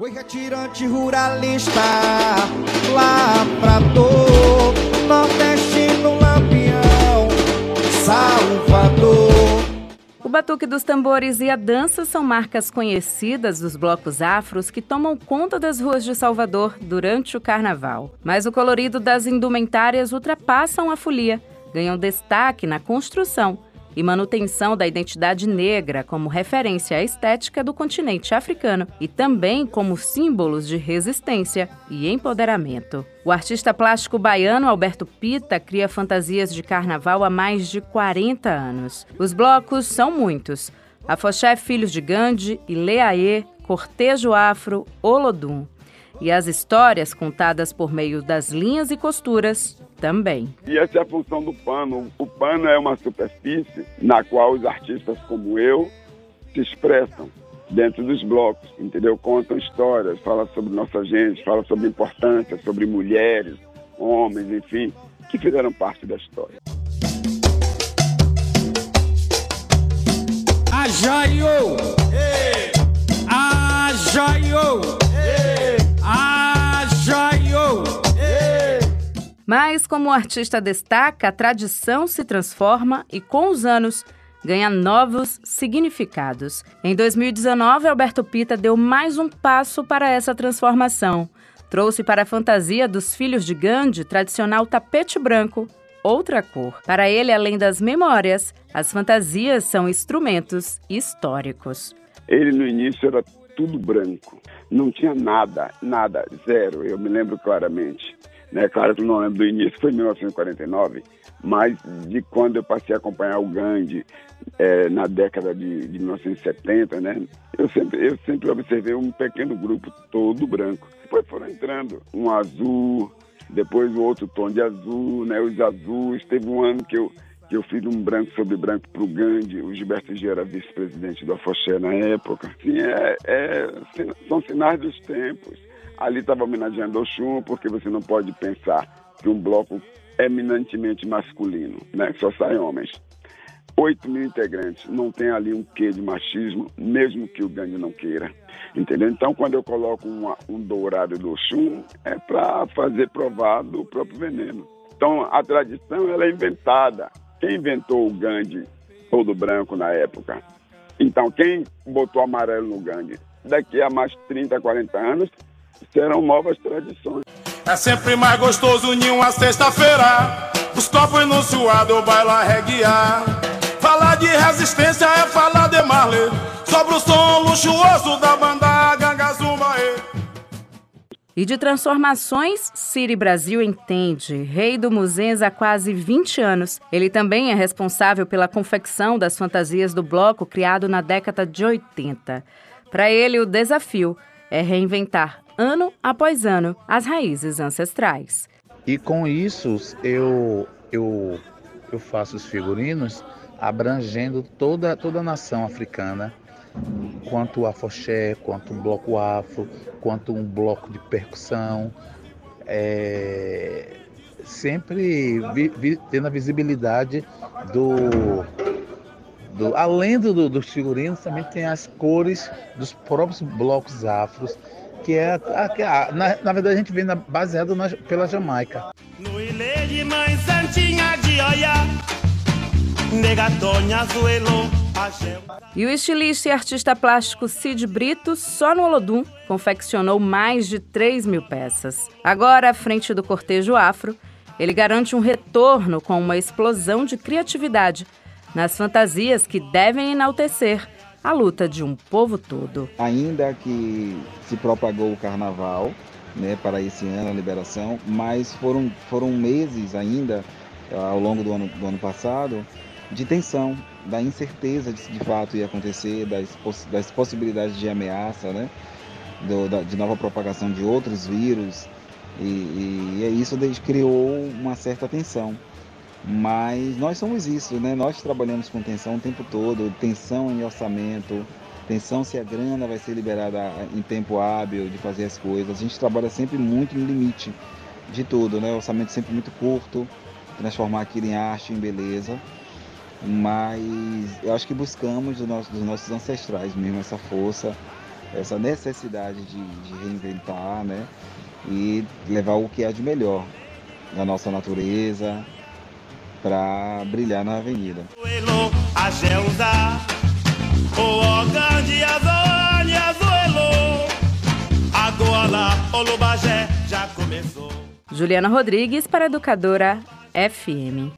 Oi, retirante ruralista, lavrador, nordestino lampião, salvador. O batuque dos tambores e a dança são marcas conhecidas dos blocos afros que tomam conta das ruas de Salvador durante o carnaval. Mas o colorido das indumentárias ultrapassam a folia, ganham destaque na construção e manutenção da identidade negra como referência estética do continente africano e também como símbolos de resistência e empoderamento. O artista plástico baiano Alberto Pita cria fantasias de carnaval há mais de 40 anos. Os blocos são muitos. Afoxé Filhos de Gandhi, Ileaê, Cortejo Afro, Olodum. E as histórias contadas por meio das linhas e costuras também. E essa é a função do pano. O pano é uma superfície na qual os artistas como eu se expressam dentro dos blocos, entendeu? Contam histórias, falam sobre nossa gente, falam sobre importância, sobre mulheres, homens, enfim, que fizeram parte da história. Ajaio! Mas, como o artista destaca, a tradição se transforma e, com os anos, ganha novos significados. Em 2019, Alberto Pita deu mais um passo para essa transformação. Trouxe para a fantasia dos filhos de Gandhi tradicional tapete branco, outra cor. Para ele, além das memórias, as fantasias são instrumentos históricos. Ele no início era tudo branco, não tinha nada, nada, zero, eu me lembro claramente. Né? Claro que não lembro do início, foi em 1949, mas de quando eu passei a acompanhar o Gandhi é, na década de, de 1970, né? Eu sempre, eu sempre observei um pequeno grupo todo branco. Depois foram entrando um azul, depois o outro tom de azul, né? Os azuis. Teve um ano que eu, que eu fiz um branco sobre branco para o Gandhi. O Gilberto G era vice-presidente do Afoxé na época. Assim, é, é, são sinais dos tempos. Ali estava homenageando Oxum, porque você não pode pensar que um bloco eminentemente masculino, né? Só saem homens. 8 mil integrantes, não tem ali um quê de machismo, mesmo que o gangue não queira. Entendeu? Então, quando eu coloco uma, um dourado do Oxum, é para fazer provar do próprio veneno. Então, a tradição ela é inventada. Quem inventou o gangue todo branco na época? Então, quem botou amarelo no gangue? Daqui a mais 30, 40 anos, serão novas tradições. É sempre mais gostoso em uma sexta-feira. Os copos no suado, baila reguear. Falar de resistência é falar de Marley. Sobre o som luxuoso da banda. E de transformações, Siri Brasil entende. Rei do Muzenza há quase 20 anos. Ele também é responsável pela confecção das fantasias do bloco criado na década de 80. Para ele, o desafio é reinventar ano após ano, as raízes ancestrais. E com isso eu, eu, eu faço os figurinos abrangendo toda, toda a nação africana, quanto afoxé, quanto um bloco afro, quanto um bloco de percussão, é, sempre vi, vi, tendo a visibilidade do, do além do, dos figurinos, também tem as cores dos próprios blocos afros que é a, a, na, na, verdade a gente vem na, baseado na, pela Jamaica. E o estilista e artista plástico Cid Brito, só no Olodum, confeccionou mais de 3 mil peças. Agora, à frente do cortejo afro, ele garante um retorno com uma explosão de criatividade nas fantasias que devem enaltecer a luta de um povo todo. Ainda que se propagou o carnaval né, para esse ano, a liberação, mas foram, foram meses ainda, ao longo do ano, do ano passado, de tensão, da incerteza de se de fato ia acontecer, das, das possibilidades de ameaça, né, do, da, de nova propagação de outros vírus, e, e, e isso criou uma certa tensão. Mas nós somos isso, né? Nós trabalhamos com tensão o tempo todo, tensão em orçamento, tensão se a grana vai ser liberada em tempo hábil de fazer as coisas. A gente trabalha sempre muito no limite de tudo, né? orçamento sempre muito curto, transformar aquilo em arte, em beleza. Mas eu acho que buscamos dos nossos, dos nossos ancestrais mesmo essa força essa necessidade de, de reinventar, né? E levar o que há de melhor da nossa natureza para brilhar na avenida. Juliana Rodrigues para Educadora FM.